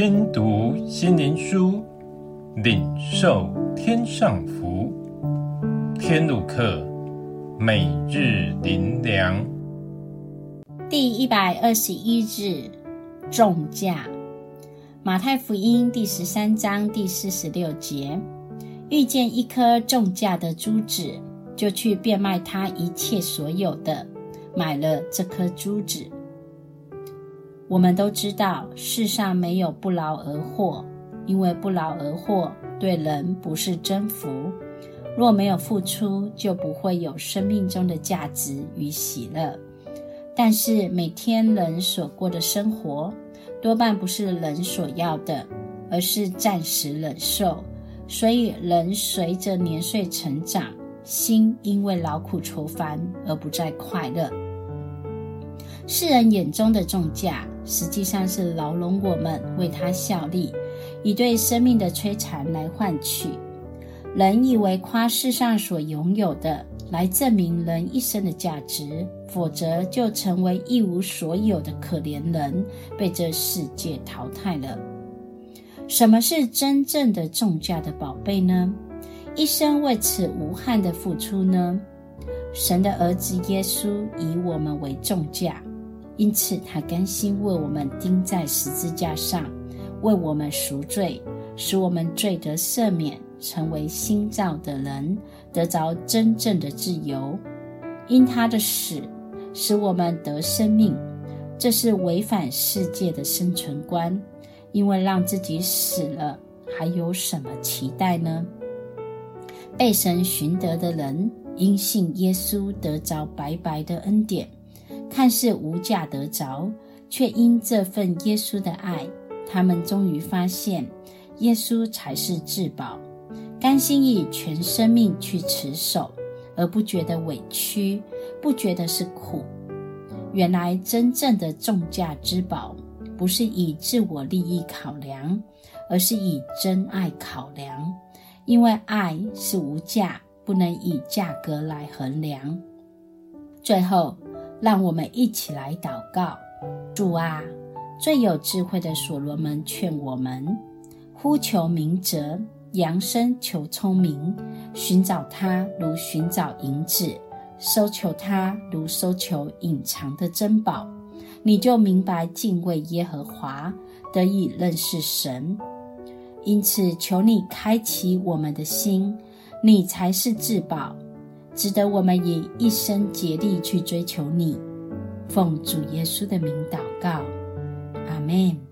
听读心灵书，领受天上福。天路客，每日灵粮，第一百二十一日，重价。马太福音第十三章第四十六节，遇见一颗重价的珠子，就去变卖他一切所有的，买了这颗珠子。我们都知道，世上没有不劳而获，因为不劳而获对人不是真福。若没有付出，就不会有生命中的价值与喜乐。但是每天人所过的生活，多半不是人所要的，而是暂时忍受。所以人随着年岁成长，心因为劳苦愁烦而不再快乐。世人眼中的重价，实际上是牢笼我们为他效力，以对生命的摧残来换取。人以为夸世上所拥有的来证明人一生的价值，否则就成为一无所有的可怜人，被这世界淘汰了。什么是真正的重价的宝贝呢？一生为此无憾的付出呢？神的儿子耶稣以我们为重价。因此，他甘心为我们钉在十字架上，为我们赎罪，使我们罪得赦免，成为新造的人，得着真正的自由。因他的死，使我们得生命，这是违反世界的生存观。因为让自己死了，还有什么期待呢？被神寻得的人，因信耶稣，得着白白的恩典。看似无价得着，却因这份耶稣的爱，他们终于发现耶稣才是至宝，甘心以全生命去持守，而不觉得委屈，不觉得是苦。原来真正的重价之宝，不是以自我利益考量，而是以真爱考量，因为爱是无价，不能以价格来衡量。最后。让我们一起来祷告：主啊，最有智慧的所罗门劝我们：呼求明哲，扬声求聪明，寻找他如寻找银子，搜求他如搜求隐藏的珍宝。你就明白敬畏耶和华，得以认识神。因此，求你开启我们的心，你才是至宝。值得我们以一生竭力去追求你，奉主耶稣的名祷告，阿门。